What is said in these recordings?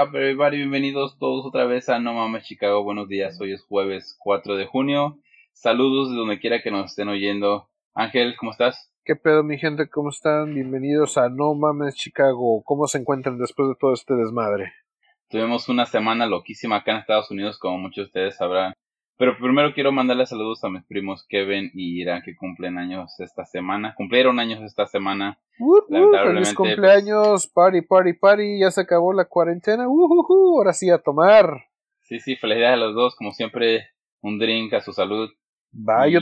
Up, everybody? Bienvenidos todos otra vez a No Mames Chicago. Buenos días, hoy es jueves 4 de junio. Saludos de donde quiera que nos estén oyendo. Ángel, ¿cómo estás? ¿Qué pedo, mi gente? ¿Cómo están? Bienvenidos a No Mames Chicago. ¿Cómo se encuentran después de todo este desmadre? Tuvimos una semana loquísima acá en Estados Unidos, como muchos de ustedes sabrán. Pero primero quiero mandarle saludos a mis primos Kevin y Ira que cumplen años esta semana. Cumplieron años esta semana. Uh, feliz cumpleaños, party, party, party. Ya se acabó la cuarentena. Uh, ahora sí a tomar. Sí, sí, felicidades a los dos. Como siempre, un drink a su salud. Va, yo,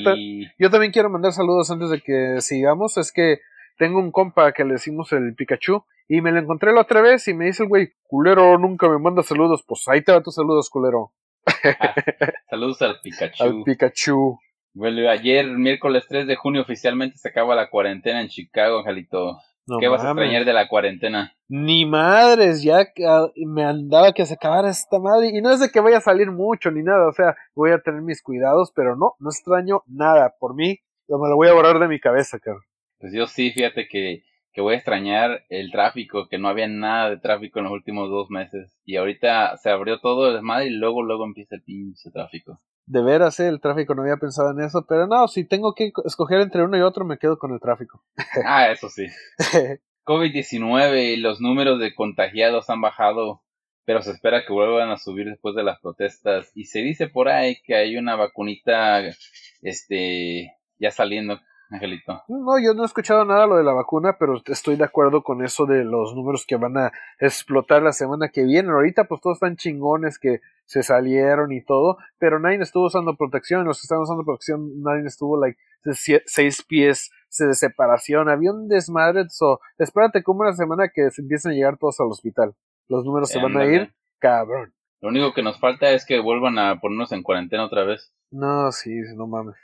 yo también quiero mandar saludos antes de que sigamos. Es que tengo un compa que le decimos el Pikachu y me lo encontré la otra vez y me dice el güey, culero, nunca me manda saludos. Pues ahí te va tus saludos, culero. Saludos al Pikachu. Al Pikachu. Bueno, ayer, miércoles 3 de junio, oficialmente se acaba la cuarentena en Chicago, Angelito. ¿Qué vas a extrañar de la cuarentena? Ni madres, ya ah, me andaba que se acabara esta madre. Y no es de que vaya a salir mucho ni nada, o sea, voy a tener mis cuidados, pero no, no extraño nada. Por mí, me lo voy a borrar de mi cabeza, cabrón. Pues yo sí, fíjate que, que voy a extrañar el tráfico, que no había nada de tráfico en los últimos dos meses. Y ahorita se abrió todo el desmadre y luego, luego empieza el pinche tráfico. De veras, ¿eh? el tráfico no había pensado en eso, pero no, si tengo que escoger entre uno y otro, me quedo con el tráfico. ah, eso sí. COVID-19 y los números de contagiados han bajado, pero se espera que vuelvan a subir después de las protestas. Y se dice por ahí que hay una vacunita, este, ya saliendo Angelito. No, yo no he escuchado nada lo de la vacuna, pero estoy de acuerdo con eso de los números que van a explotar la semana que viene. Ahorita pues todos están chingones que se salieron y todo, pero nadie estuvo usando protección. Los que estaban usando protección, nadie estuvo like seis pies de separación. Había un desmadre. So, espérate como una semana que se empiecen a llegar todos al hospital. Los números se van a ir, cabrón. Lo único que nos falta es que vuelvan a ponernos en cuarentena otra vez. No, sí, no mames.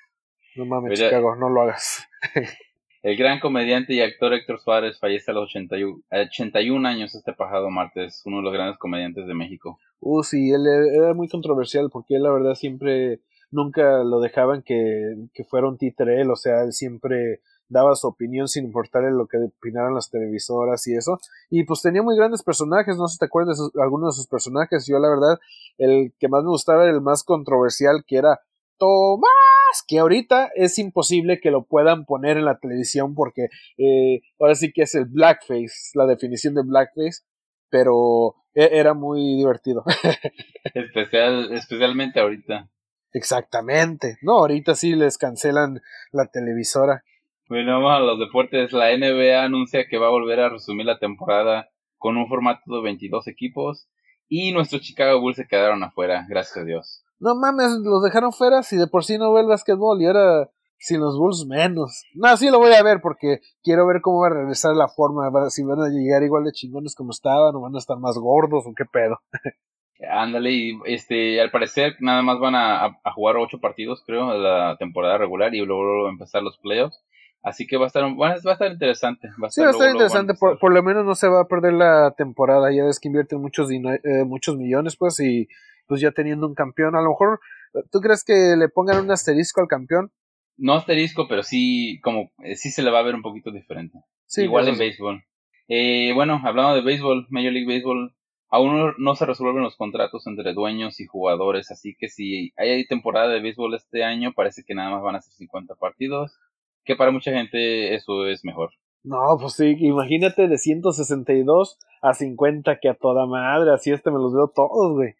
No mames, Chicago, no lo hagas. el gran comediante y actor Héctor Suárez fallece a los 81, 81 años este pasado martes, uno de los grandes comediantes de México. Uh, sí, él era muy controversial porque él la verdad siempre, nunca lo dejaban que, que fuera un títere él, o sea, él siempre daba su opinión sin importarle lo que opinaran las televisoras y eso. Y pues tenía muy grandes personajes, no sé si te acuerdas de algunos de sus personajes. Yo la verdad, el que más me gustaba era el más controversial, que era Tomás que ahorita es imposible que lo puedan poner en la televisión porque eh, ahora sí que es el blackface, la definición de blackface, pero e, era muy divertido. Especial, especialmente ahorita. Exactamente. No, ahorita sí les cancelan la televisora. Bueno, vamos a los deportes. La NBA anuncia que va a volver a resumir la temporada con un formato de 22 equipos y nuestros Chicago Bulls se quedaron afuera, gracias a Dios no mames, los dejaron fuera si de por sí no ve el básquetbol y ahora sin los Bulls menos. No, sí lo voy a ver porque quiero ver cómo va a regresar la forma, si van a llegar igual de chingones como estaban o van a estar más gordos o qué pedo. Ándale, y este, al parecer nada más van a, jugar ocho partidos, creo, de la temporada regular y luego, empezar los playoffs. Así que va a estar, va a estar interesante. Va a sí, va a estar interesante. por, por, lo menos no se va a perder la temporada. Ya ves que invierten muchos, eh, muchos millones, pues, y pues ya teniendo un campeón. A lo mejor, ¿tú crees que le pongan un asterisco al campeón? No asterisco, pero sí, como, eh, sí se le va a ver un poquito diferente. Sí, Igual en béisbol. Eh, bueno, hablando de béisbol, Major League Baseball, aún no se resuelven los contratos entre dueños y jugadores, así que si hay temporada de béisbol este año, parece que nada más van a ser 50 partidos, que para mucha gente eso es mejor. No, pues sí, imagínate de 162 a 50 que a toda madre, así este me los veo todos, güey.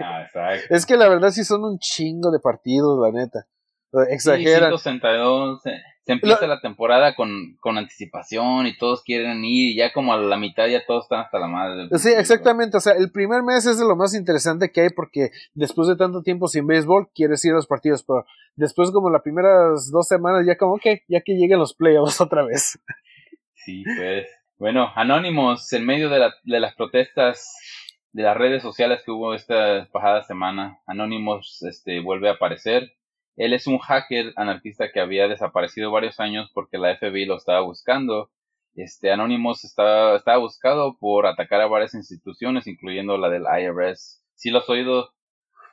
Ah, es que la verdad sí son un chingo de partidos, la neta. Exageran. se, empieza la temporada con, con anticipación y todos quieren ir y ya como a la mitad ya todos están hasta la madre. Sí, exactamente. O sea, el primer mes es de lo más interesante que hay porque después de tanto tiempo sin béisbol quieres ir a los partidos, pero después como las primeras dos semanas ya como, que ya que lleguen los playoffs otra vez. Sí, pues. Bueno, Anónimos, en medio de, la, de las protestas de las redes sociales que hubo esta pasada semana. Anonymous este, vuelve a aparecer. Él es un hacker anarquista que había desaparecido varios años porque la FBI lo estaba buscando. Este Anonymous estaba, estaba buscado por atacar a varias instituciones, incluyendo la del IRS. ¿Sí lo has oído?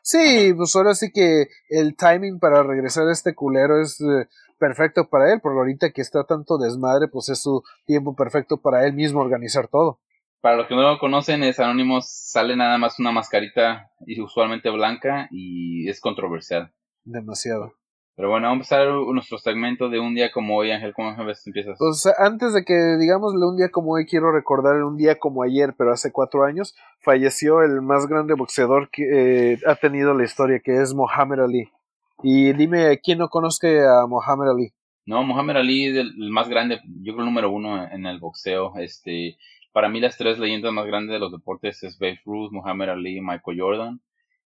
Sí, pues ahora sí que el timing para regresar a este culero es eh, perfecto para él, porque ahorita que está tanto desmadre, pues es su tiempo perfecto para él mismo organizar todo. Para los que no lo conocen, es Anónimos, sale nada más una mascarita y usualmente blanca y es controversial. Demasiado. Pero bueno, vamos a empezar nuestro segmento de un día como hoy, Ángel. ¿Cómo empiezas? Pues antes de que digamos un día como hoy, quiero recordar un día como ayer, pero hace cuatro años, falleció el más grande boxeador que eh, ha tenido la historia, que es Muhammad Ali. Y dime, ¿quién no conozca a Muhammad Ali? No, Muhammad Ali es el, más grande, yo creo el número uno en el boxeo. Este, para mí las tres leyendas más grandes de los deportes es Babe Ruth, Muhammad Ali y Michael Jordan.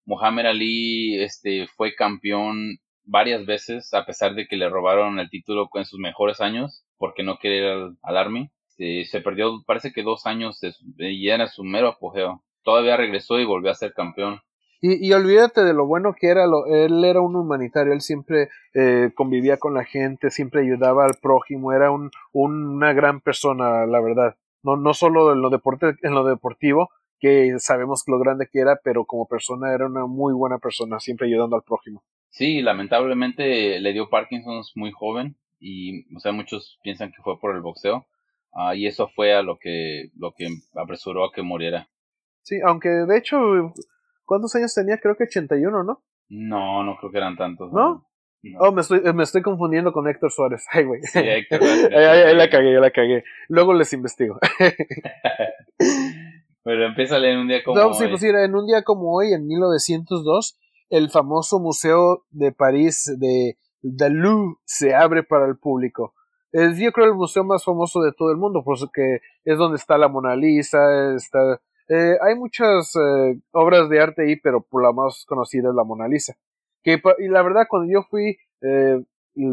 Muhammad Ali este, fue campeón varias veces, a pesar de que le robaron el título en sus mejores años, porque no quería ir al, Army. Este, se perdió, parece que dos años y era su mero apogeo. Todavía regresó y volvió a ser campeón. Y, y olvídate de lo bueno que era, lo, él era un humanitario, él siempre eh, convivía con la gente, siempre ayudaba al prójimo, era un, una gran persona, la verdad. No, no solo en lo, deporte, en lo deportivo, que sabemos lo grande que era, pero como persona era una muy buena persona, siempre ayudando al prójimo. Sí, lamentablemente le dio Parkinson muy joven y, o sea, muchos piensan que fue por el boxeo uh, y eso fue a lo que, lo que apresuró a que muriera. Sí, aunque de hecho, ¿cuántos años tenía? Creo que 81, ¿no? No, no creo que eran tantos. ¿No? Oh, me estoy, me estoy confundiendo con Héctor Suárez. Ay, güey. Sí, Héctor ahí, la cagué, yo la cagué. Luego les investigo. Pero empieza leer un día como no, Sí, pues en un día como hoy, en 1902, el famoso Museo de París de, Louvre se abre para el público. Es yo creo el museo más famoso de todo el mundo, porque es donde está la Mona Lisa, está, eh, hay muchas eh, obras de arte ahí, pero por la más conocida es la Mona Lisa. Que, y la verdad, cuando yo fui, eh,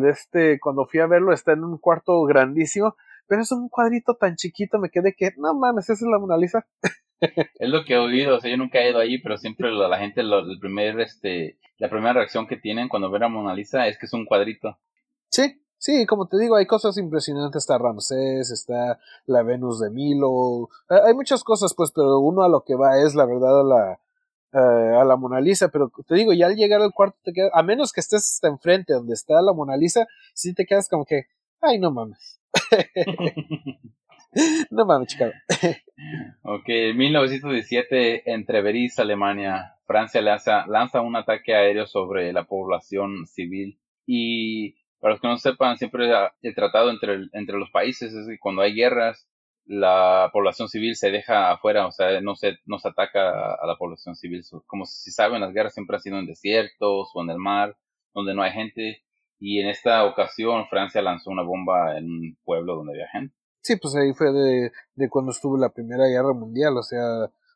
este, cuando fui a verlo, está en un cuarto grandísimo, pero es un cuadrito tan chiquito, me quedé que, no mames, esa es la Mona Lisa. es lo que he oído, o sea, yo nunca he ido ahí, pero siempre la, gente, el primer, este, la primera reacción que tienen cuando ven a Mona Lisa es que es un cuadrito. Sí, sí, como te digo, hay cosas impresionantes, está Ramsés, está la Venus de Milo, hay muchas cosas, pues, pero uno a lo que va es, la verdad, a la, eh, a la Mona Lisa, pero te digo, ya al llegar al cuarto, te queda, a menos que estés hasta enfrente donde está la Mona Lisa, sí te quedas como que, ay, no mames. no mames, Chicago. ok, en 1917, entre Beris, Alemania, Francia lanza, lanza un ataque aéreo sobre la población civil. Y para los que no sepan, siempre el tratado entre, entre los países es que cuando hay guerras, la población civil se deja afuera, o sea, no se, no se ataca a la población civil. Como si saben, las guerras siempre han sido en desiertos o en el mar, donde no hay gente. Y en esta ocasión Francia lanzó una bomba en un pueblo donde había gente. Sí, pues ahí fue de, de cuando estuvo la Primera Guerra Mundial, o sea,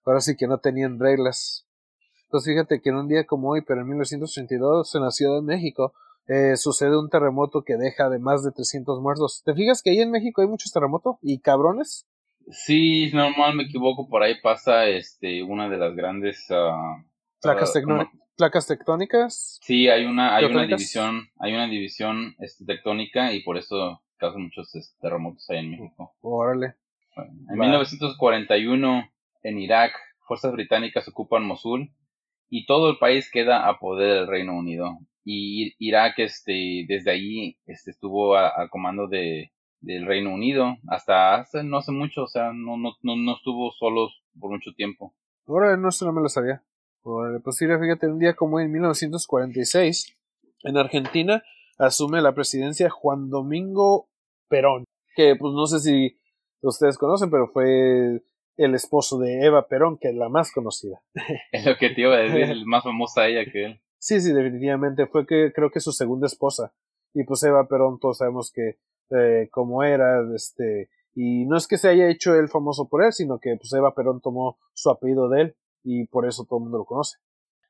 ahora sí que no tenían reglas. Entonces fíjate que en un día como hoy, pero en 1982, en la Ciudad de México, eh, sucede un terremoto que deja de más de 300 muertos. ¿Te fijas que ahí en México hay muchos terremotos y cabrones? Sí, normal me equivoco, por ahí pasa este una de las grandes uh, placas, placas tectónicas. Sí, hay una hay una división, hay una división este, tectónica y por eso causan muchos este, terremotos ahí en México. Órale. en 1941 en Irak, fuerzas británicas ocupan Mosul y todo el país queda a poder del Reino Unido y Irak este desde ahí este estuvo al comando de del Reino Unido hasta hace no hace mucho o sea no no no, no estuvo solos por mucho tiempo. Ahora no no me lo sabía. Pues fíjate un día como en 1946 en Argentina asume la presidencia Juan Domingo Perón que pues no sé si ustedes conocen pero fue el esposo de Eva Perón que es la más conocida. Es lo que te iba a decir el más famosa ella que él Sí, sí, definitivamente. Fue que creo que su segunda esposa. Y pues Eva Perón, todos sabemos que eh, como era, este, y no es que se haya hecho él famoso por él, sino que pues Eva Perón tomó su apellido de él y por eso todo el mundo lo conoce.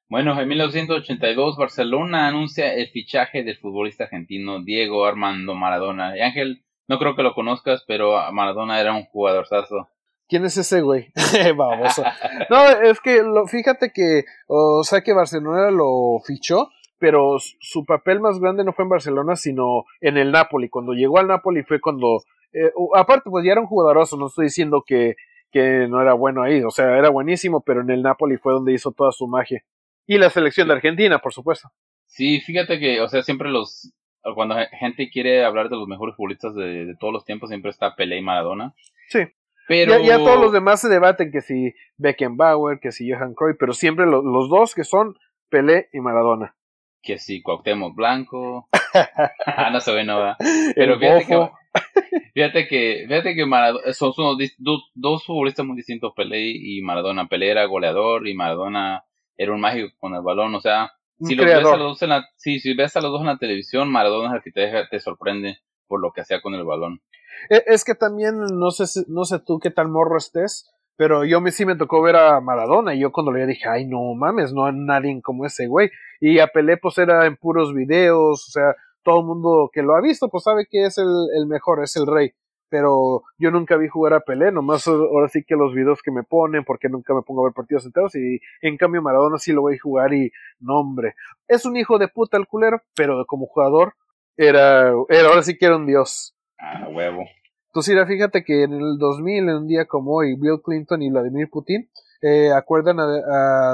Bueno, en 1982 Barcelona anuncia el fichaje del futbolista argentino Diego Armando Maradona. Y Ángel, no creo que lo conozcas, pero Maradona era un jugadorzazo. ¿Quién es ese güey? Baboso. No, es que lo, fíjate que, o sea, que Barcelona lo fichó, pero su papel más grande no fue en Barcelona, sino en el Napoli. Cuando llegó al Napoli fue cuando, eh, aparte, pues ya era un jugadoroso, no estoy diciendo que, que no era bueno ahí, o sea, era buenísimo, pero en el Napoli fue donde hizo toda su magia. Y la selección de Argentina, por supuesto. Sí, fíjate que, o sea, siempre los, cuando gente quiere hablar de los mejores futbolistas de, de todos los tiempos, siempre está Pelé y Maradona. Sí. Pero... Ya, todos los demás se debaten que si Beckenbauer, que si Johan Cruyff, pero siempre los dos que son Pelé y Maradona. Que si Cuauhtémoc Blanco. ah, no se ve nada. Pero fíjate que, fíjate que, fíjate que Maradona, son, dos, futbolistas muy distintos, Pelé y Maradona. Pelé era goleador y Maradona era un mágico con el balón. O sea, si, ves a los dos en la, si ves a los dos en la televisión, Maradona es el que te, te sorprende por lo que hacía con el balón. E, es que también, no sé, no sé tú qué tal morro estés, pero yo me, sí me tocó ver a Maradona y yo cuando le dije, ay, no mames, no hay nadie como ese güey. Y a Pelé pues era en puros videos, o sea, todo el mundo que lo ha visto pues sabe que es el, el mejor, es el rey. Pero yo nunca vi jugar a Pelé, nomás ahora sí que los videos que me ponen, porque nunca me pongo a ver partidos enteros, y en cambio Maradona sí lo voy a jugar y, no hombre, es un hijo de puta el culero, pero como jugador era, era ahora sí que era un dios. Ah, huevo. Entonces, mira, fíjate que en el 2000, en un día como hoy, Bill Clinton y Vladimir Putin eh, acuerdan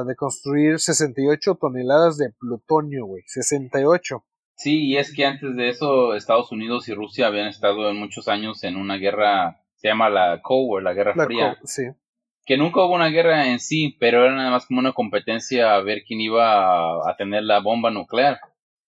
de construir 68 toneladas de plutonio, güey. 68. Sí, y es que antes de eso Estados Unidos y Rusia habían estado en muchos años en una guerra, se llama la Cold War, la Guerra Fría. sí. Que nunca hubo una guerra en sí, pero era nada más como una competencia a ver quién iba a, a tener la bomba nuclear.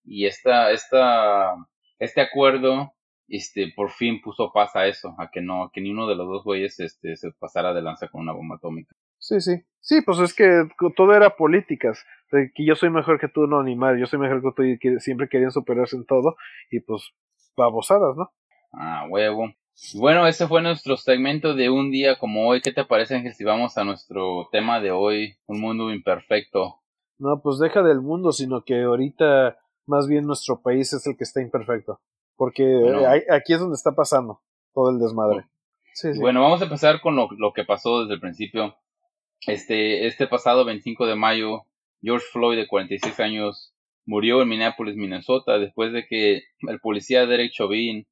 Y esta, esta, este acuerdo este, por fin puso paz a eso, a que no, que ni uno de los dos güeyes este, se pasara de lanza con una bomba atómica. Sí, sí. Sí, pues es que todo era políticas. que yo soy mejor que tú, no, animal yo soy mejor que tú y que siempre querían superarse en todo. Y pues, babosadas, ¿no? Ah, huevo. Bueno, ese fue nuestro segmento de un día como hoy. ¿Qué te parece, Ángel, si vamos a nuestro tema de hoy, un mundo imperfecto? No, pues deja del mundo, sino que ahorita más bien nuestro país es el que está imperfecto. Porque aquí es donde está pasando todo el desmadre. Bueno, vamos a empezar con lo, lo, que pasó desde el principio. Este, este pasado 25 de mayo, George Floyd, de 46 años, murió en Minneapolis, Minnesota, después de que el policía Derek Chauvin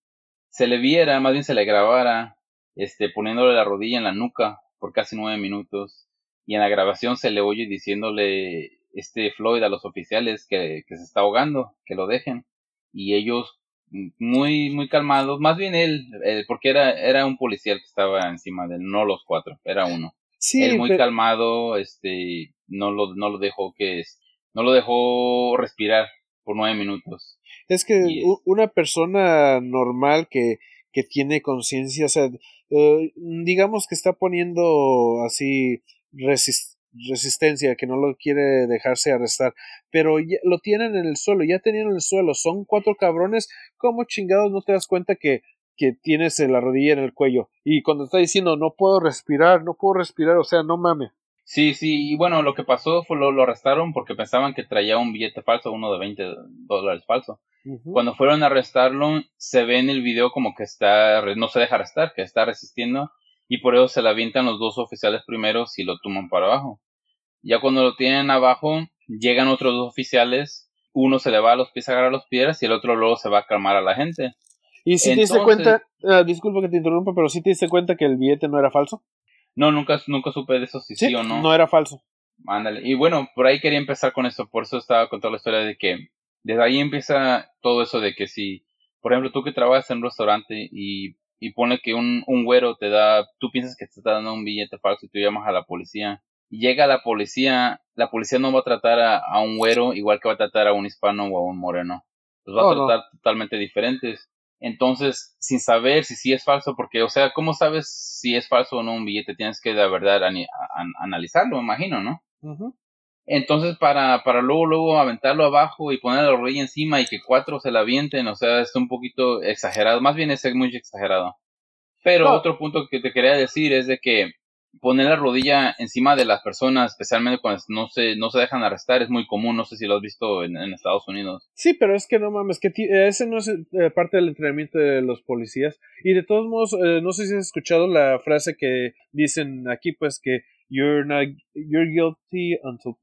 se le viera, más bien se le grabara, este, poniéndole la rodilla en la nuca por casi nueve minutos. Y en la grabación se le oye diciéndole este Floyd a los oficiales que, que se está ahogando, que lo dejen. Y ellos muy, muy calmado, más bien él, eh, porque era, era un policía que estaba encima de él, no los cuatro, era uno. Sí, él muy calmado, este, no lo, no lo dejó que, no lo dejó respirar por nueve minutos. Es que una persona normal que, que tiene conciencia, o sea, eh, digamos que está poniendo así resist resistencia, que no lo quiere dejarse arrestar, pero ya, lo tienen en el suelo, ya tenían en el suelo, son cuatro cabrones, ¿cómo chingados no te das cuenta que, que tienes la rodilla en el cuello? Y cuando está diciendo no puedo respirar, no puedo respirar, o sea, no mames. Sí, sí, y bueno, lo que pasó fue lo, lo arrestaron porque pensaban que traía un billete falso, uno de 20 dólares falso. Cuando fueron a arrestarlo, se ve en el video como que está, no se deja arrestar, que está resistiendo y por eso se la avientan los dos oficiales primeros y lo toman para abajo. Ya cuando lo tienen abajo, llegan otros dos oficiales, uno se le va a los pies a agarrar los pies y el otro luego se va a calmar a la gente. ¿Y si te diste cuenta, uh, disculpa que te interrumpa, pero si te diste cuenta que el billete no era falso? No, nunca, nunca supe de eso, si sí, o no. No era falso. Ándale. Y bueno, por ahí quería empezar con eso, por eso estaba contando la historia de que desde ahí empieza todo eso de que si, por ejemplo, tú que trabajas en un restaurante y y pone que un, un güero te da, tú piensas que te está dando un billete falso y tú llamas a la policía. Y llega la policía, la policía no va a tratar a, un güero igual que va a tratar a un hispano o a un moreno. Los va a oh, tratar totalmente diferentes. Entonces, sin saber si sí es falso, porque, o sea, ¿cómo sabes si es falso o no un billete? Tienes que, de verdad, analizarlo, me imagino, ¿no? Entonces, para, para luego, luego aventarlo abajo y poner la rodilla encima y que cuatro se la avienten, o sea, es un poquito exagerado, más bien es muy exagerado. Pero otro punto que te quería decir es de que poner la rodilla encima de las personas, especialmente cuando no se, no se dejan arrestar, es muy común, no sé si lo has visto en, Estados Unidos. Sí, pero es que no mames, que ese no es eh, parte del entrenamiento de los policías. Y de todos modos, eh, no sé si has escuchado la frase que dicen aquí, pues que you're not you're guilty until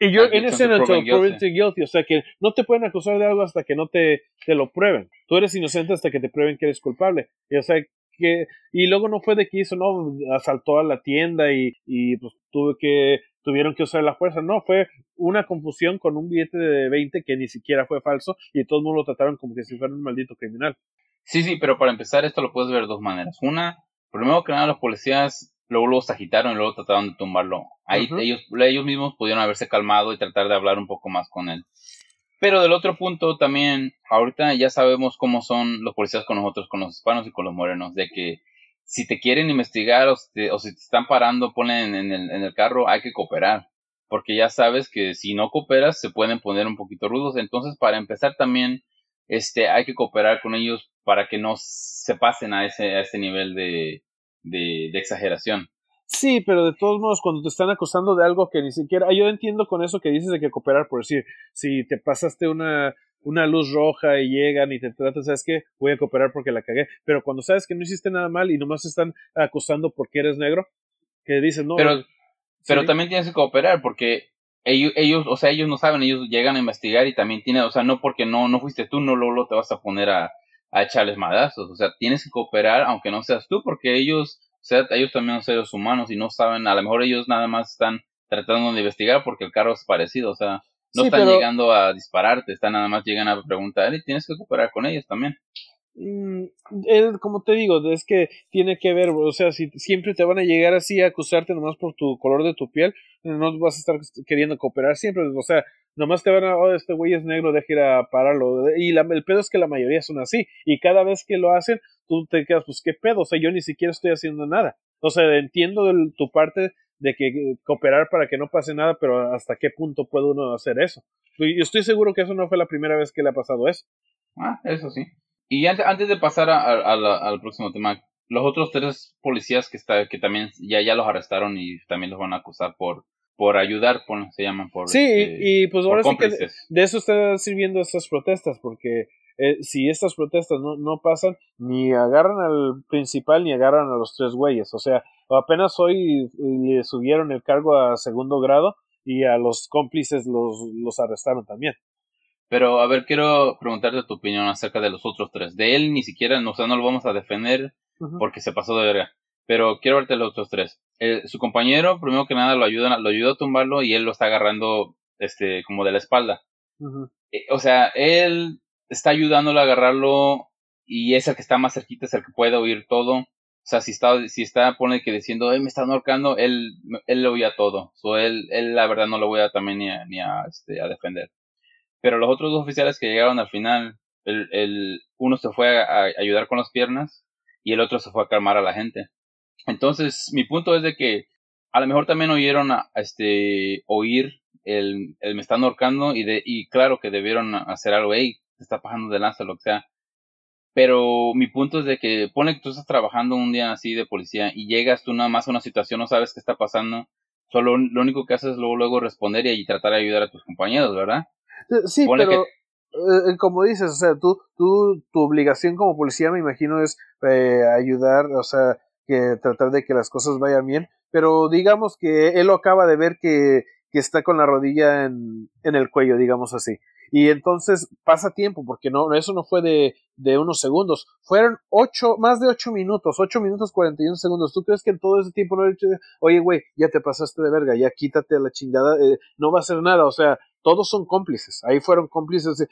you're innocent until proven guilty. O sea que no te pueden acusar de algo hasta que no te, te lo prueben. Tú eres inocente hasta que te prueben que eres culpable. Y, o sea que y luego no fue de que hizo, no, asaltó a la tienda y, y pues tuve que tuvieron que usar la fuerza. No, fue una confusión con un billete de 20 que ni siquiera fue falso y todo el mundo lo trataron como que si fuera un maldito criminal. Sí, sí, pero para empezar esto lo puedes ver de dos maneras. Una, primero que nada los policías luego los agitaron y luego trataron de tumbarlo. Ahí ellos, ellos mismos pudieron haberse calmado y tratar de hablar un poco más con él. Pero del otro punto también, ahorita ya sabemos cómo son los policías con nosotros, con los hispanos y con los morenos, de que si te quieren investigar o, si te, están parando, ponen en el, en el carro, hay que cooperar porque ya sabes que si no cooperas se pueden poner un poquito rudos. Entonces, para empezar también, este, hay que cooperar con ellos para que no se pasen a ese, a ese nivel de, de, de exageración. Sí, pero de todos modos, cuando te están acusando de algo que ni siquiera. Yo entiendo con eso que dices de que cooperar, por decir, si te pasaste una, una luz roja y llegan y te tratan, ¿sabes qué? Voy a cooperar porque la cagué. Pero cuando sabes que no hiciste nada mal y nomás están acusando porque eres negro, que dicen, no. Pero, pero también tienes que cooperar porque ellos, ellos, o sea, ellos no saben, ellos llegan a investigar y también tienen, o sea, no porque no, no fuiste tú, no luego te vas a poner a, a echarles madazos, o sea, tienes que cooperar aunque no seas tú, porque ellos, o sea, ellos también son seres humanos y no saben, a lo mejor ellos nada más están tratando de investigar porque el carro es parecido, o sea, no están llegando a dispararte, están nada más llegan a preguntar y tienes que cooperar con ellos también. Mm, como te digo, es que tiene que ver, o sea, si siempre te van a llegar así a acusarte nomás por tu color de tu piel, no vas a estar queriendo cooperar siempre, o sea, nomás te van a, oh, este güey es negro, deja ir a pararlo, y la, el pedo es que la mayoría son así, y cada vez que lo hacen, tú te quedas, pues qué pedo, o sea, yo ni siquiera estoy haciendo nada, o sea, entiendo tu parte de que eh, cooperar para que no pase nada, pero hasta qué punto puede uno hacer eso. Yo estoy seguro que eso no fue la primera vez que le ha pasado eso. Ah, eso sí. Y antes, de pasar al próximo tema, los otros tres policías que está, que también ya, ya los arrestaron y también los van a acusar por, por ayudar, por, se llaman por Sí, este, y pues ahora sí que de, eso están sirviendo estas protestas, porque eh, si estas protestas no, no pasan, ni agarran al principal ni agarran a los tres güeyes. O sea, apenas hoy le subieron el cargo a segundo grado y a los cómplices los, los arrestaron también. Pero, a ver, quiero preguntarte tu opinión acerca de los otros tres. De él ni siquiera, o sea, no lo vamos a defender porque se pasó de verga. Pero quiero verte los otros tres. su compañero, primero que nada, lo ayuda, lo ayudó a tumbarlo y él lo está agarrando, este, como de la espalda. Eh, o sea, él está ayudándolo a agarrarlo y es el que está más cerquita, es el que puede oír todo. O sea, si está, si está, pone que diciendo, me está ahorcando, él, él lo oía todo. So, él, él, la verdad, no lo voy a también ni a, ni a, este, a defender. Pero los otros dos oficiales que llegaron al final, el, el uno se fue a, ayudar con las piernas y el otro se fue a calmar a la gente. Entonces, mi punto es de que a lo mejor también oyeron a, este oír el, el me están ahorcando y de y claro que debieron hacer algo, hey, te está pasando de lanza, lo que sea. Pero mi punto es de que pone que tú estás trabajando un día así de policía y llegas tú nada más a una situación, no sabes qué está pasando, solo lo único que haces es luego, luego responder y tratar de ayudar a tus compañeros, ¿verdad? Eh, sí, pero eh, eh, como dices, o sea, tú, tú, tu obligación como policía, me imagino, es ayudar, o sea, que tratar de que las cosas vayan bien. Pero digamos que él lo acaba de ver que, que está con la rodilla en, en el cuello, digamos así. Y entonces pasa tiempo, porque no, eso no fue de, de unos segundos, fueron ocho, más de ocho minutos, ocho minutos cuarenta y un segundos. ¿Tú crees que en todo ese tiempo no he dicho, oye, güey, ya te pasaste de verga, ya quítate la chingada, no va a hacer nada? O sea, todos son cómplices. Ahí fueron cómplices de,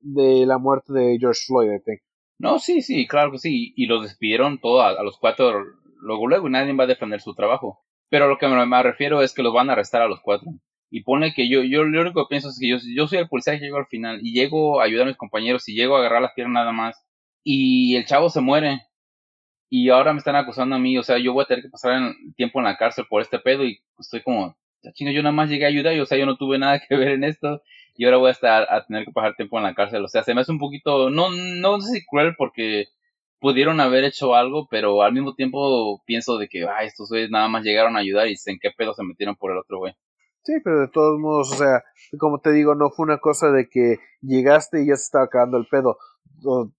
de la muerte de George Floyd, No, sí, sí, claro que sí. Y los despidieron todos a, los cuatro luego, luego, y nadie va a defender su trabajo. Pero lo que me, refiero es que los van a arrestar a los cuatro. Y pone que yo, yo lo único que pienso es que yo, yo soy el policía que llego al final y llego a ayudar a mis compañeros y llego a agarrar las piernas nada más. Y el chavo se muere. Y ahora me están acusando a mí, o sea, yo voy a tener que pasar tiempo en la cárcel por este pedo y estoy como, chinga, yo nada más llegué a ayudar, y, o sea, yo no tuve nada que ver en esto y ahora voy a estar a tener que pasar tiempo en la cárcel. O sea, se me hace un poquito, no, no sé si cruel porque pudieron haber hecho algo, pero al mismo tiempo pienso de que, ay, estos güeyes nada más llegaron a ayudar y en qué pedo se metieron por el otro güey. Sí, pero de todos modos, o sea, como te digo, no fue una cosa de que llegaste y ya se estaba acabando el pedo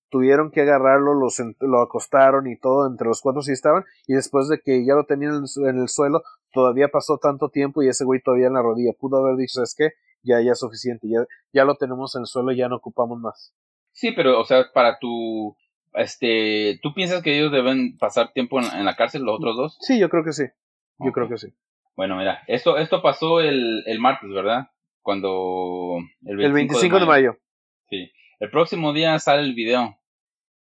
tuvieron que agarrarlo, los, lo acostaron y todo, entre los cuatro sí estaban, y después de que ya lo tenían en el suelo, todavía pasó tanto tiempo y ese güey todavía en la rodilla. Pudo haber dicho, es que ya, ya es suficiente, ya, ya lo tenemos en el suelo, ya no ocupamos más. Sí, pero, o sea, para tu, este, ¿tú piensas que ellos deben pasar tiempo en, la cárcel, los otros dos? Sí, yo creo que sí, yo creo que sí. Bueno, mira, esto, esto pasó el, el martes, ¿verdad? Cuando... El 25, de mayo. Sí. El próximo día sale el video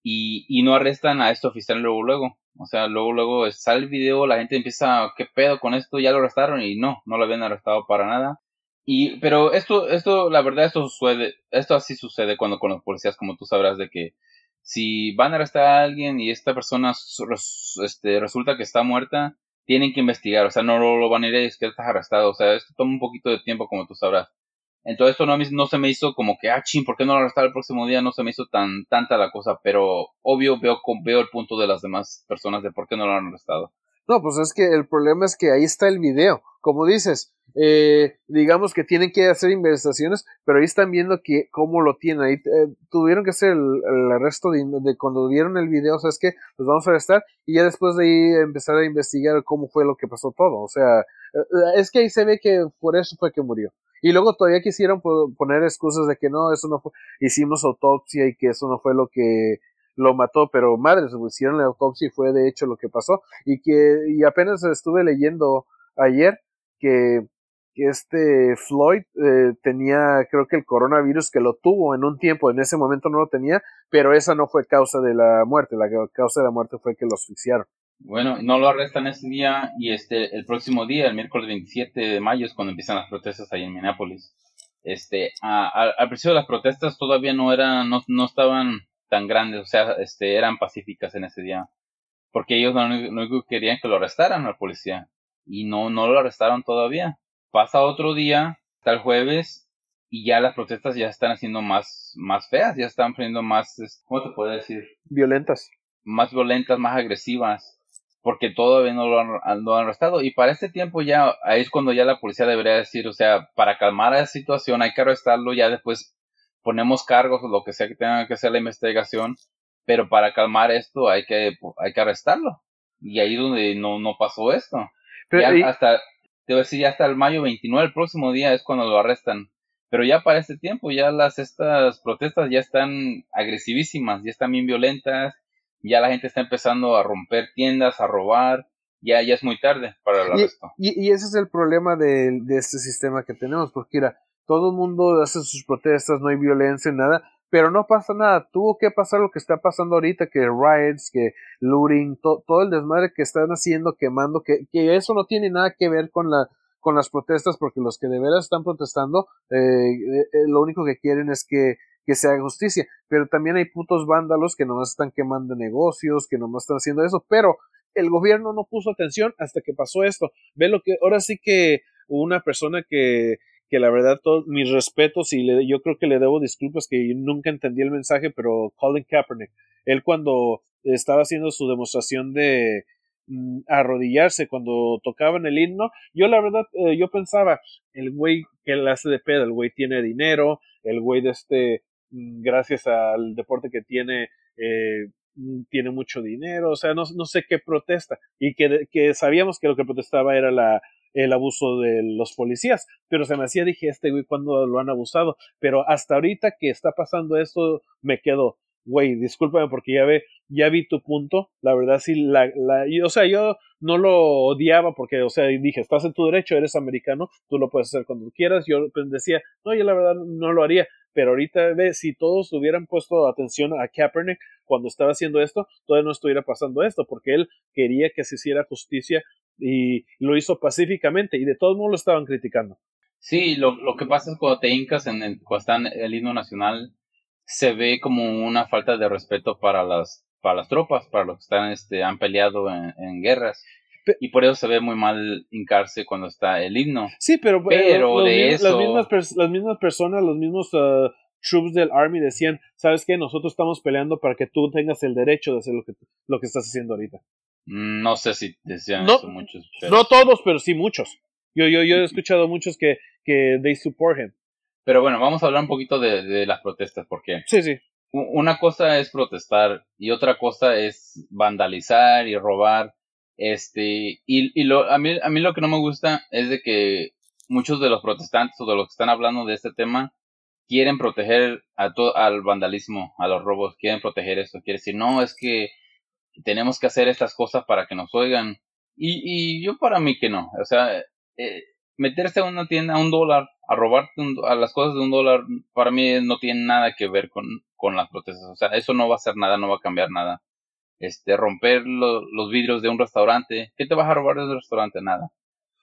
y, y no arrestan a este oficial luego luego. O sea, luego, luego sale el video, la gente empieza, ¿qué pedo con esto? Ya lo arrestaron y no, no lo habían arrestado para nada. Y, pero esto, esto, la verdad, esto sucede, esto así sucede cuando con los policías, como tú sabrás, de que si van a arrestar a alguien y esta persona este, resulta que está muerta, tienen que investigar, o sea, no lo, van a ir decir que estás arrestado, o sea, esto toma un poquito de tiempo, como tú sabrás. Entonces esto no, no se me hizo como que, ah, ching, ¿por qué no lo arrestaron el próximo día? No se me hizo tan tanta la cosa, pero obvio veo, veo el punto de las demás personas de por qué no lo han arrestado. No, pues es que el problema es que ahí está el video. Como dices, eh, digamos que tienen que hacer investigaciones, pero ahí están viendo que cómo lo tienen. Ahí eh, tuvieron que hacer el, arresto de, cuando vieron el video, ¿sabes qué? Los vamos a arrestar y ya después de ahí empezar a investigar cómo fue lo que pasó todo. O sea, eh, es que ahí se ve que por eso fue que murió. Y luego todavía quisieron poner excusas de que no, eso no fue, hicimos autopsia y que eso no fue lo que lo mató, pero madre, se hicieron la autopsia y fue de hecho lo que pasó. Y que, y apenas estuve leyendo ayer que, que este Floyd eh, tenía, creo que el coronavirus que lo tuvo en un tiempo, en ese momento no lo tenía, pero esa no fue causa de la muerte, la causa de la muerte fue que lo asfixiaron. Bueno, no lo arrestan ese día y este el próximo día, el miércoles 27 de mayo es cuando empiezan las protestas ahí en Minneapolis. Este, al principio las protestas todavía no eran, no, no estaban tan grandes, o sea, este, eran pacíficas en ese día. Porque ellos no, no querían que lo arrestaran al policía. Y no, no lo arrestaron todavía. Pasa otro día, el jueves, y ya las protestas ya están haciendo más, más feas, ya están poniendo más, ¿cómo te puedo decir? Violentas. Más violentas, más agresivas. Porque todavía no lo han, lo han arrestado. Y para este tiempo ya, ahí es cuando ya la policía debería decir, o sea, para calmar a esa situación hay que arrestarlo, ya después ponemos cargos o lo que sea que tenga que hacer la investigación, pero para calmar esto hay que, hay que arrestarlo. Y ahí donde no, no pasó esto. Pero, hasta, te voy a decir, ya hasta el mayo 29, el próximo día es cuando lo arrestan. Pero ya para este tiempo, ya las, estas protestas ya están agresivísimas, ya están bien violentas, ya la gente está empezando a romper tiendas, a robar, ya, ya es muy tarde para el arresto. Y, y, ese es el problema de, de, este sistema que tenemos, porque mira, todo el mundo hace sus protestas, no hay violencia, nada, pero no pasa nada. Tuvo que pasar lo que está pasando ahorita, que riots, que looting, todo el desmadre que están haciendo, quemando, que, que eso no tiene nada que ver con la con las protestas, porque los que de veras están protestando, eh, eh, eh, lo único que quieren es que, que se haga justicia. Pero también hay putos vándalos que nomás están quemando negocios, que nomás están haciendo eso, pero el gobierno no puso atención hasta que pasó esto. Ve lo que, ahora sí que una persona que que la verdad todos mis respetos y le, yo creo que le debo disculpas que nunca entendí el mensaje, pero Colin Kaepernick, él cuando estaba haciendo su demostración de mm, arrodillarse cuando tocaban el himno, yo la verdad eh, yo pensaba, el güey que le hace de pedo, el güey tiene dinero, el güey de este gracias al deporte que tiene eh, mm, tiene mucho dinero, o sea, no, no sé qué protesta, y que, que sabíamos que lo que protestaba era la, el abuso de los policías. Pero se me hacía, dije, este güey, cuando lo han abusado? Pero hasta ahorita que está pasando esto, me quedo, güey, discúlpame porque ya ve, ya vi tu punto. La verdad, sí, la, la, o sea, yo no lo odiaba porque, o sea, dije, estás en tu derecho, eres americano, tú lo puedes hacer cuando quieras. Yo decía, no, yo la verdad no lo haría. Pero ahorita, ve, si todos hubieran puesto atención a Kaepernick cuando estaba haciendo esto, todavía no estuviera pasando esto, porque él quería que se hiciera justicia y lo hizo pacíficamente y de todos modos lo estaban criticando. Sí, lo, lo que pasa es cuando te hincas en el, cuando está el himno nacional, se ve como una falta de respeto para las, para las tropas, para los que están, este, han peleado en, guerras. y por eso se ve muy mal hincarse cuando está el himno. Sí, pero, pero de eso... las, mismas las mismas personas, los mismos uh, troops del army decían, ¿sabes qué? Nosotros estamos peleando para que tú tengas el derecho de hacer lo que, lo que estás haciendo ahorita. No sé si decían eso muchos. No todos, pero sí muchos. Yo, yo, yo he escuchado muchos que, que they support him. Pero bueno, vamos a hablar un poquito de, de las protestas, porque sí, sí. una cosa es protestar y otra cosa es vandalizar y robar. Este, y, y lo, a, mí, a mí lo que no me gusta es de que muchos de los protestantes o de los que están hablando de este tema quieren proteger a todo, al vandalismo, a los robos, quieren proteger esto. Quiere decir, no, es que tenemos que hacer estas cosas para que nos oigan. Y, y yo para mí que no. O sea, eh, meterse a una tienda a un dólar, a robarte a las cosas de un dólar, para mí no tiene nada que ver con, con las protestas. O sea, eso no va a hacer nada, no va a cambiar nada. este, romper los vidrios de un restaurante. ¿Qué te vas a robar de un restaurante? Nada.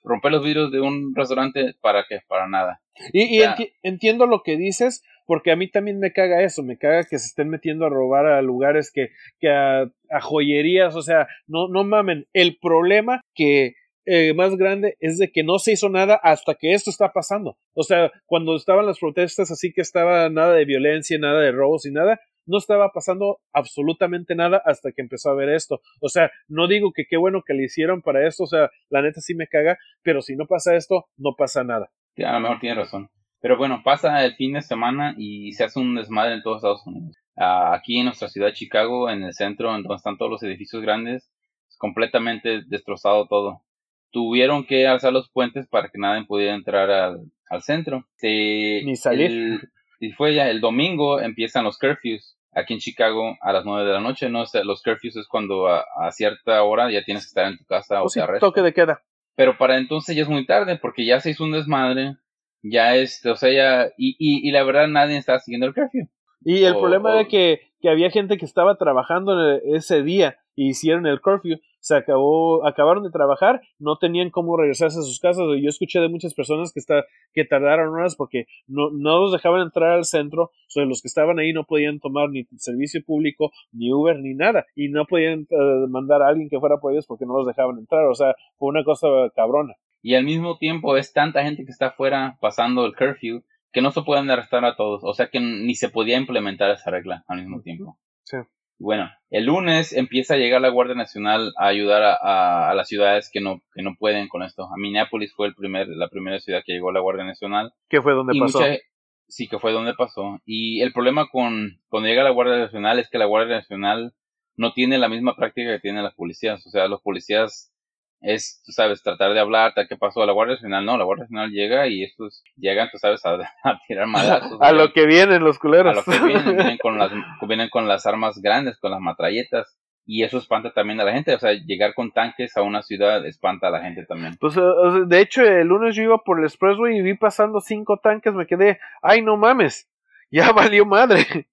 Romper los vidrios de un restaurante, ¿para qué? Para nada. Y, entiendo lo que dices, porque a mí también me caga eso, me caga que se estén metiendo a robar a lugares que, que a, a joyerías, o sea, no, no mamen. El problema que eh, más grande es de que no se hizo nada hasta que esto está pasando. O sea, cuando estaban las protestas así que estaba nada de violencia, nada de robos y nada, no estaba pasando absolutamente nada hasta que empezó a ver esto. O sea, no digo que qué bueno que le hicieron para esto, o sea, la neta sí me caga, pero si no pasa esto, no pasa nada. a lo mejor tiene razón. Pero bueno, pasa el fin de semana y se hace un desmadre en todos Estados Unidos. Ah, aquí en nuestra ciudad Chicago, en el centro, en donde están todos los edificios grandes, es completamente destrozado todo tuvieron que alzar los puentes para que nadie pudiera entrar al, centro. Ni salir. y fue ya el domingo empiezan los curfews aquí en Chicago a las 9 de la noche, ¿no? los curfews es cuando a, cierta hora ya tienes que estar en tu casa o pues sí, toque de queda. Pero para entonces ya es muy tarde porque ya se hizo un desmadre, ya este, o sea, ya, y, y, la verdad nadie estaba siguiendo el curfew. Y el problema era que, que había gente que estaba trabajando ese día y hicieron el curfew se acabó, acabaron de trabajar, no tenían cómo regresarse a sus casas. Yo escuché de muchas personas que, está, que tardaron horas porque no, no los dejaban entrar al centro, o sea, los que estaban ahí no podían tomar ni servicio público, ni Uber, ni nada, y no podían eh, mandar a alguien que fuera por ellos porque no los dejaban entrar, o sea, fue una cosa cabrona. Y al mismo tiempo es tanta gente que está afuera pasando el curfew que no se pueden arrestar a todos, o sea que ni se podía implementar esa regla al mismo tiempo. Sí. Bueno, el lunes empieza a llegar la Guardia Nacional a ayudar a, a, las ciudades que no, que no pueden con esto. A Minneapolis fue el primer, la primera ciudad que llegó la Guardia Nacional. ¿Qué fue donde pasó? sí, que fue donde pasó. Y el problema con cuando llega la Guardia Nacional es que la Guardia Nacional no tiene la misma práctica que tienen las policías. O sea, los policías es, tú sabes, tratar de hablar, ¿qué pasó? La Guardia Nacional no, la Guardia Nacional llega y estos llegan, tú sabes, a, tirar madrazos. a lo que vienen los culeros. A lo que vienen, vienen con, las, vienen con las armas grandes, con las matralletas. Y eso espanta también a la gente, o sea, llegar con tanques a una ciudad espanta a la gente también. Pues, de hecho, el lunes yo iba por el expressway y vi pasando cinco tanques, me quedé, ay, no mames, ya valió madre.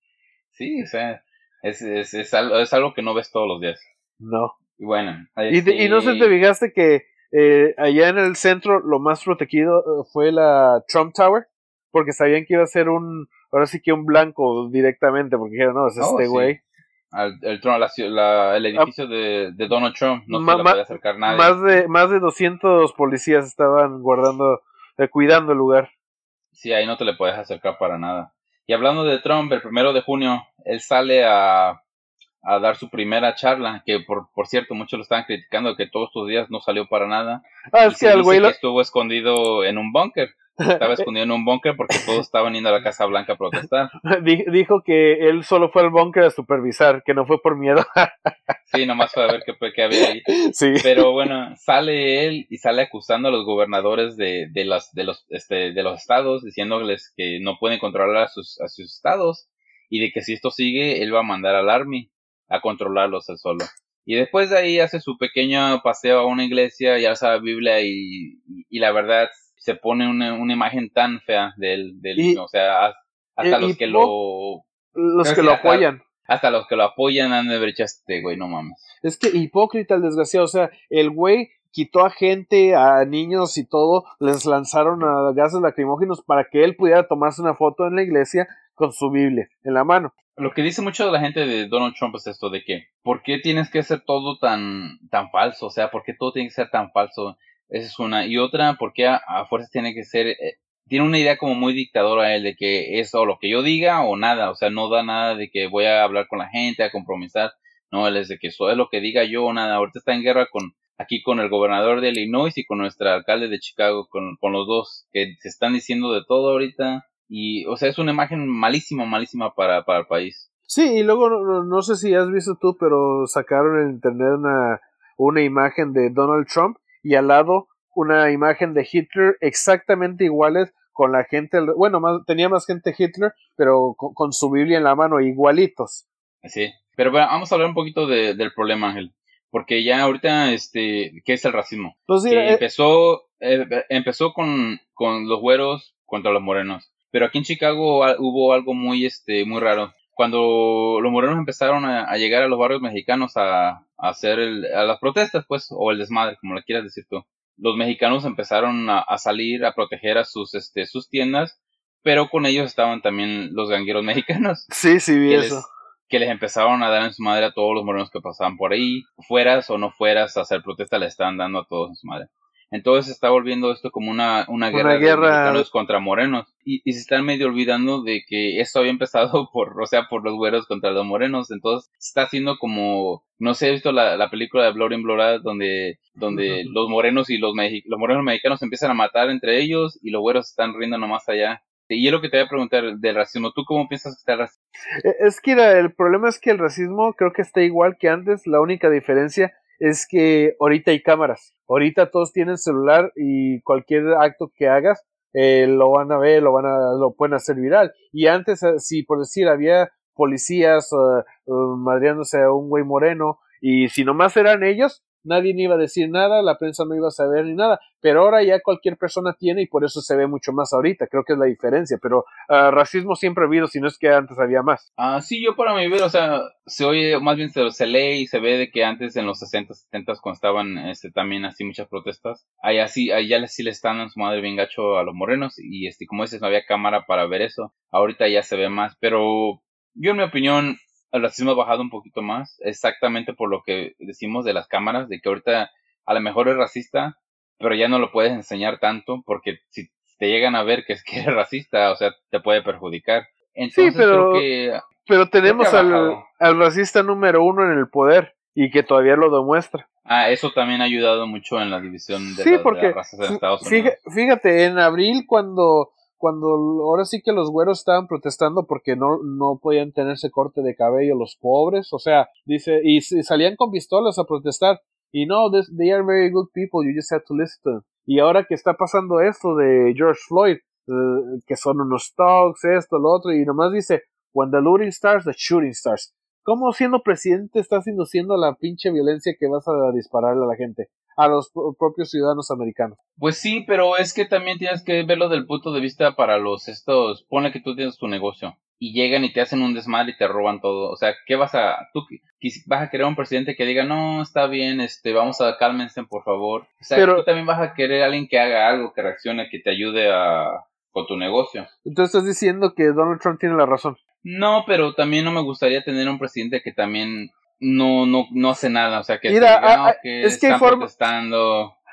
Sí, o sea, es, es, es, algo, es algo que no ves todos los días. No. Y bueno. Y, no sé si te fijaste que eh, allá en el centro lo más protegido eh, fue la Trump Tower, porque sabían que iba a ser un, ahora sí que un blanco directamente, porque dijeron, no, es oh, este güey. El, el, edificio de, Donald Trump no se le puede acercar nadie. Más de, más de 200 policías estaban guardando, eh, cuidando el lugar. Sí, ahí no te le puedes acercar para nada. Y hablando de Trump, el primero de junio, él sale a a dar su primera charla, que por, por cierto muchos lo estaban criticando que todos estos días no salió para nada. Ah, es que el güey estuvo escondido en un búnker. Estaba escondido en un búnker porque todos estaban yendo a la Casa Blanca a protestar. Dijo que él solo fue al búnker a supervisar, que no fue por miedo. sí, nomás fue a ver qué, qué había ahí. Sí. Pero bueno, sale él y sale acusando a los gobernadores de, de, los, de, los, este, de los estados, diciéndoles que no pueden controlar a sus, a sus estados y de que si esto sigue, él va a mandar al Army a controlarlos él solo. Y después de ahí hace su pequeño paseo a una iglesia y alza la Biblia y, y, la verdad se pone una, una, imagen tan fea de él, o sea, hasta los que lo... Los que lo apoyan. Hasta los que lo apoyan han de este güey, no mames. Es que hipócrita el desgraciado, o sea, el güey quitó a gente, a niños y todo, les lanzaron a gases lacrimógenos para que él pudiera tomarse una foto en la iglesia con su Biblia en la mano lo que dice mucho de la gente de Donald Trump es esto de que, ¿por qué tienes que hacer todo tan, tan falso? O sea, ¿por qué todo tiene que ser tan falso? Esa es una. Y otra, ¿por qué a, fuerzas tiene que ser... Eh, tiene una idea como muy dictadora él de que es o lo que yo diga o nada. O sea, no da nada de que voy a hablar con la gente, a compromisar. No, él es de que eso es lo que diga yo o nada. Ahorita está en guerra con aquí con el gobernador de Illinois y con nuestro alcalde de Chicago, con, con los dos que se están diciendo de todo ahorita y, o sea, es una imagen malísima, malísima para, para el país. Sí, y luego no, sé si has visto tú, pero sacaron en internet una, una imagen de Donald Trump y al lado una imagen de Hitler exactamente iguales con la gente, bueno, más, tenía más gente Hitler, pero con, su Biblia en la mano, igualitos. Sí, pero bueno, vamos a hablar un poquito del problema, Ángel, porque ya ahorita, este, ¿qué es el racismo? Pues eh, empezó, eh, empezó con, con los güeros contra los morenos. Pero aquí en Chicago hubo algo muy, este, muy raro. cuando los morenos empezaron a, llegar a los barrios mexicanos a, hacer a las protestas, pues, o el desmadre, como le quieras decir tú, los mexicanos empezaron a, salir a proteger a sus, este, sus tiendas, pero con ellos estaban también los gangueros mexicanos. Sí, sí, vi eso. que les empezaron a dar en su madre a todos los morenos que pasaban por ahí, fueras o no fueras a hacer protesta, le estaban dando a todos en su madre. Entonces se está volviendo esto como una, una guerra, guerra... De contra morenos. Y, y, se están medio olvidando de que esto había empezado por, o sea, por los güeros contra los morenos. Entonces está haciendo como, no sé, he visto la, la película de Blood in Blood donde, donde los morenos y los, los morenos mexicanos empiezan a matar entre ellos y los güeros están riendo nomás allá. Y es lo que te voy a preguntar del racismo. ¿Tú cómo piensas que está el racismo? E, es que el problema es que el racismo creo que está igual que antes. La única diferencia es que ahorita hay cámaras. Ahorita todos tienen celular y cualquier acto que hagas eh, lo van a ver, lo van a, lo pueden hacer viral. Y antes, eh, si por decir había policías uh, madriándose a un güey moreno y si nomás eran ellos, nadie ni iba a decir nada, la prensa no iba a saber ni nada, pero ahora ya cualquier persona tiene y por eso se ve mucho más ahorita, creo que es la diferencia, pero uh, racismo siempre ha habido, si no es que antes había más. Ah, sí, yo para mi ver, o sea, se oye, más bien se, se, lee y se ve de que antes en los 60, 70 cuando estaban este, también así muchas protestas, así, ahí ya sí le están en su madre bien gacho a los morenos y este, como dices, no había cámara para ver eso, ahorita ya se ve más, pero yo en mi opinión, el racismo ha bajado un poquito más, exactamente por lo que decimos de las cámaras, de que ahorita a lo mejor es racista, pero ya no lo puedes enseñar tanto, porque si te llegan a ver que es que eres racista, o sea, te puede perjudicar. Entonces, sí, pero, creo que, pero tenemos al, al, racista número uno en el poder y que todavía lo demuestra. Ah, eso también ha ayudado mucho en la división de, sí, porque, razas de Estados Unidos. Fíjate, en abril cuando cuando ahora sí que los güeros estaban protestando porque no, no podían tenerse corte de cabello los pobres, o sea, dice, y, salían con pistolas a protestar, y no, they are very good people, you just have to listen to them. Y ahora que está pasando esto de George Floyd, eh, que son unos thugs, esto, lo otro, y nomás dice, when the looting starts, the shooting starts. ¿Cómo siendo presidente estás induciendo la pinche violencia que vas a dispararle a la gente? A los propios ciudadanos americanos. Pues sí, pero es que también tienes que verlo del punto de vista para los estos, ponle que tú tienes tu negocio y llegan y te hacen un desmadre y te roban todo. O sea, ¿qué vas a, tú vas a querer un presidente que diga, no, está bien, este, vamos a cálmense, por favor? O sea, pero, tú también vas a querer a alguien que haga algo, que reaccione, que te ayude a, con tu negocio. Entonces estás diciendo que Donald Trump tiene la razón. No, pero también no me gustaría tener un presidente que también no, no, no hace nada, o sea, que, es que hay formas,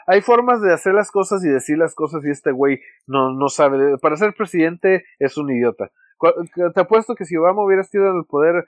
hay formas de hacer las cosas y decir las cosas y este güey no, no sabe. Para ser presidente es un idiota. Te apuesto que si Obama hubiera estado en el poder,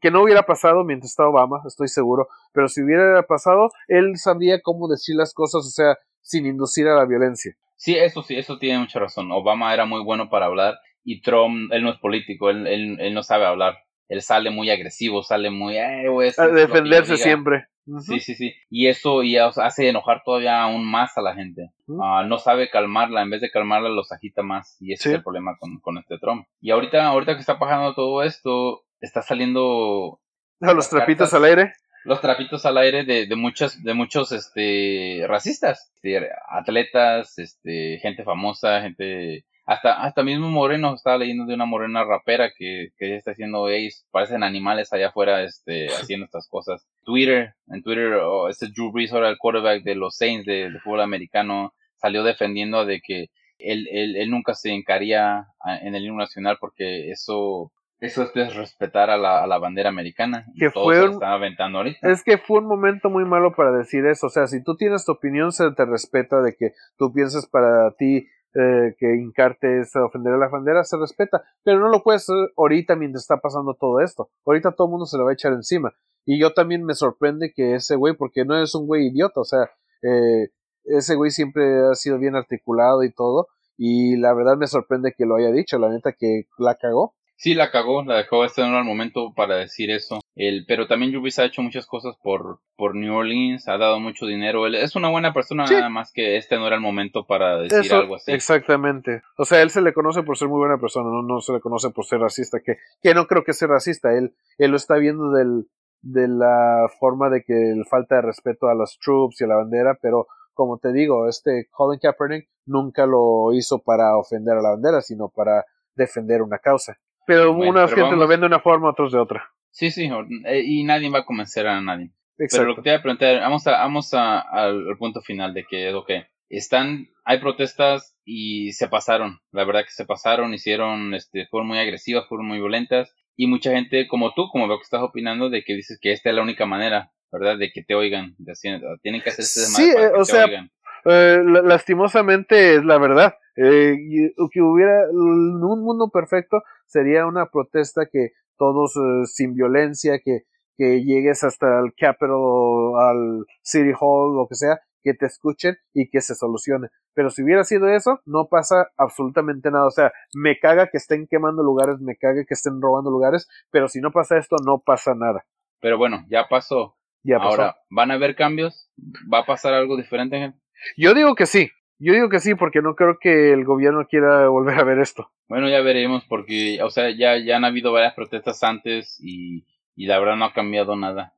que no hubiera pasado mientras estaba Obama, estoy seguro, pero si hubiera pasado, él sabría cómo decir las cosas, o sea, sin inducir a la violencia. Sí, eso sí, eso tiene mucha razón. Obama era muy bueno para hablar y Trump, él no es político, él, él, él no sabe hablar él sale muy agresivo, sale muy... Eh, a defenderse siempre. Sí, sí, sí. Y eso y hace enojar todavía aún más a la gente. Ah, no sabe calmarla, en vez de calmarla los agita más. Y ese es el problema con, con, este Trump. Y ahorita, ahorita que está pasando todo esto, está saliendo... ¿A los trapitos al aire? Los trapitos al aire de, de muchos, de muchos este, racistas. Este, atletas, este, gente famosa, gente hasta, hasta mismo Moreno, estaba leyendo de una morena rapera que, que está haciendo, ellos parecen animales allá afuera este, haciendo estas cosas. Twitter, en Twitter, oh, este Drew Brees, ahora el quarterback de los Saints de, fútbol americano, salió defendiendo de que él, él, él nunca se encaría en el himno nacional porque eso eso es respetar a la, a la bandera americana. Que fue aventando ahorita. Es que fue un momento muy malo para decir eso. O sea, si tú tienes tu opinión, se te respeta de que tú piensas para ti eh, que hincarte es ofender a la bandera, se respeta, pero no lo puedes hacer ahorita mientras está pasando todo esto. Ahorita todo el mundo se lo va a echar encima. Y yo también me sorprende que ese güey, porque no es un güey idiota, o sea, eh, ese güey siempre ha sido bien articulado y todo, y la verdad me sorprende que lo haya dicho, la neta que la cagó. Sí, la cagó, la dejó este en el momento para decir eso. El, pero también Jubis ha hecho muchas cosas por, por New Orleans, ha dado mucho dinero. Él es una buena persona, nada más que este no era el momento para decir algo así. Exactamente. O sea, él se le conoce por ser muy buena persona, no, no se le conoce por ser racista, que, que no creo que sea racista. Él, él lo está viendo del, de la forma de que falta de respeto a los troops y a la bandera, pero como te digo, este Colin Kaepernick nunca lo hizo para ofender a la bandera, sino para defender una causa. Pero Bueno, unas pero gente lo vamos- ven de una forma, otros de otra. Sí, sí, eh, y nadie va a convencer a nadie. Pero Exacto. lo que te iba a preguntar, vamos, a, vamos a- al, punto final de que, están, hay protestas y se pasaron, la verdad que se pasaron, hicieron, este, fueron muy agresivas, fueron muy violentas, y mucha gente como tú, como veo que estás opinando, de que dices que esta es la única manera, ¿verdad? De que te oigan, de tienen que hacer este Sí, para eh, que o te sea, oigan. Eh, la- lastimosamente es la verdad. Eh, que hubiera en un mundo perfecto sería una protesta que todos eh, sin violencia, que, que llegues hasta el Capitol, al City Hall, lo que sea, que te escuchen y que se solucione. Pero si hubiera sido eso, no pasa absolutamente nada. O sea, me caga que estén quemando lugares, me caga que estén robando lugares, pero si no pasa esto, no pasa nada. Pero bueno, ya pasó. Ya pasó. Ahora, ¿van a haber cambios? ¿Va a pasar algo diferente? Yo digo que sí. Yo digo que sí, porque no creo que el gobierno quiera volver a ver esto. Bueno, ya veremos porque, o sea, ya, ya han habido varias protestas antes y, y la verdad no ha cambiado nada.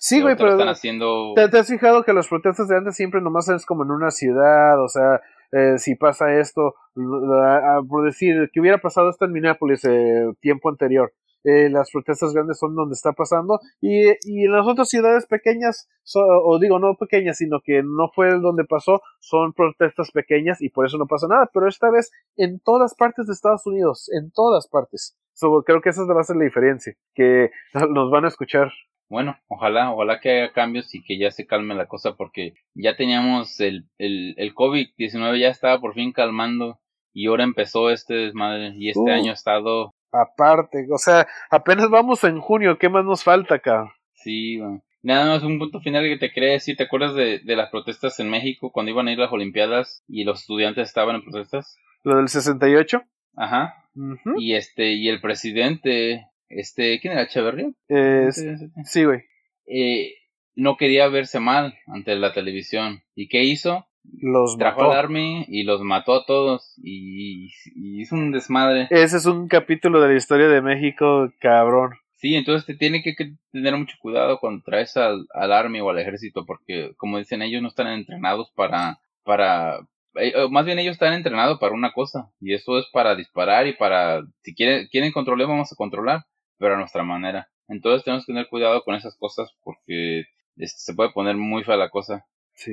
Sí, güey, pero están haciendo... ¿te, te has fijado que las protestas de antes siempre nomás es como en una ciudad? O sea, eh, si pasa esto, l- a- a- por decir que hubiera pasado esto en Minneapolis eh, tiempo anterior. Eh, las protestas grandes son donde está pasando y, y en las otras ciudades pequeñas, so- o digo no pequeñas, sino que no fue donde pasó, son protestas pequeñas y por eso no pasa nada, pero esta vez en todas partes de Estados Unidos, en todas partes. So, creo que esa va a ser la diferencia, que nos van a escuchar. Bueno, ojalá, ojalá que haya cambios y que ya se calme la cosa porque ya teníamos el, el, el COVID-19 ya estaba por fin calmando y ahora empezó este desmadre y este Uh. año ha estado, Aparte, o sea, apenas vamos en junio, ¿qué más nos falta acá? sí, bueno. nada más un punto final que te quería decir, ¿te acuerdas de, de las protestas en México cuando iban a ir las Olimpiadas y los estudiantes estaban en protestas? ¿Lo del 68? Ajá, Ujú. y este, y el presidente, este, ¿quién era? ¿Echeverría? Es- sí, güey. Eh, no quería verse mal ante la televisión. ¿Y qué hizo? Los Trajo mató. al Army y los mató a todos y, y hizo un desmadre. Ese es un capítulo de la historia de México, cabrón. Sí, entonces te tiene que, que tener mucho cuidado cuando traes al, al Army o al ejército porque, como dicen, ellos no están entrenados para, para, eh, más bien ellos están entrenados para una cosa y eso es para disparar y para, si quieren, quieren controlar, vamos a controlar, pero a nuestra manera. Entonces tenemos que tener cuidado con esas cosas porque este, se puede poner muy fea la cosa. Sí,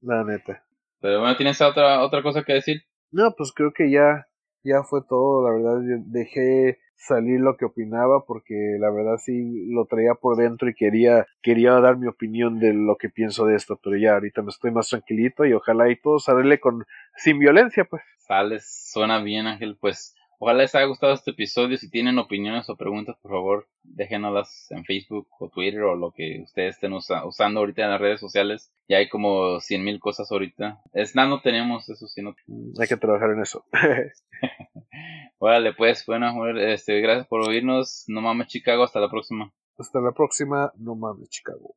la neta. Pero bueno, ¿tienes otra, otra cosa que decir? No, pues creo que ya, ya fue todo, la verdad, dejé salir lo que opinaba porque la verdad sí lo traía por dentro y quería, quería dar mi opinión de lo que pienso de esto, pero ya ahorita me estoy más tranquilito y ojalá y todo salirle con, sin violencia, pues. Sales, suena bien, Ángel. Pues ojalá les haya gustado este episodio. Si tienen opiniones o preguntas, por favor, déjenoslas en Facebook o Twitter o lo que ustedes estén usa- usando ahorita en las redes sociales. Ya hay como cien mil cosas ahorita. Snap no tenemos, eso sí, no. Hay que trabajar en eso. Órale, pues, bueno, este, gracias por oírnos. No mames, Chicago. Hasta la próxima. Hasta la próxima, no mames, Chicago.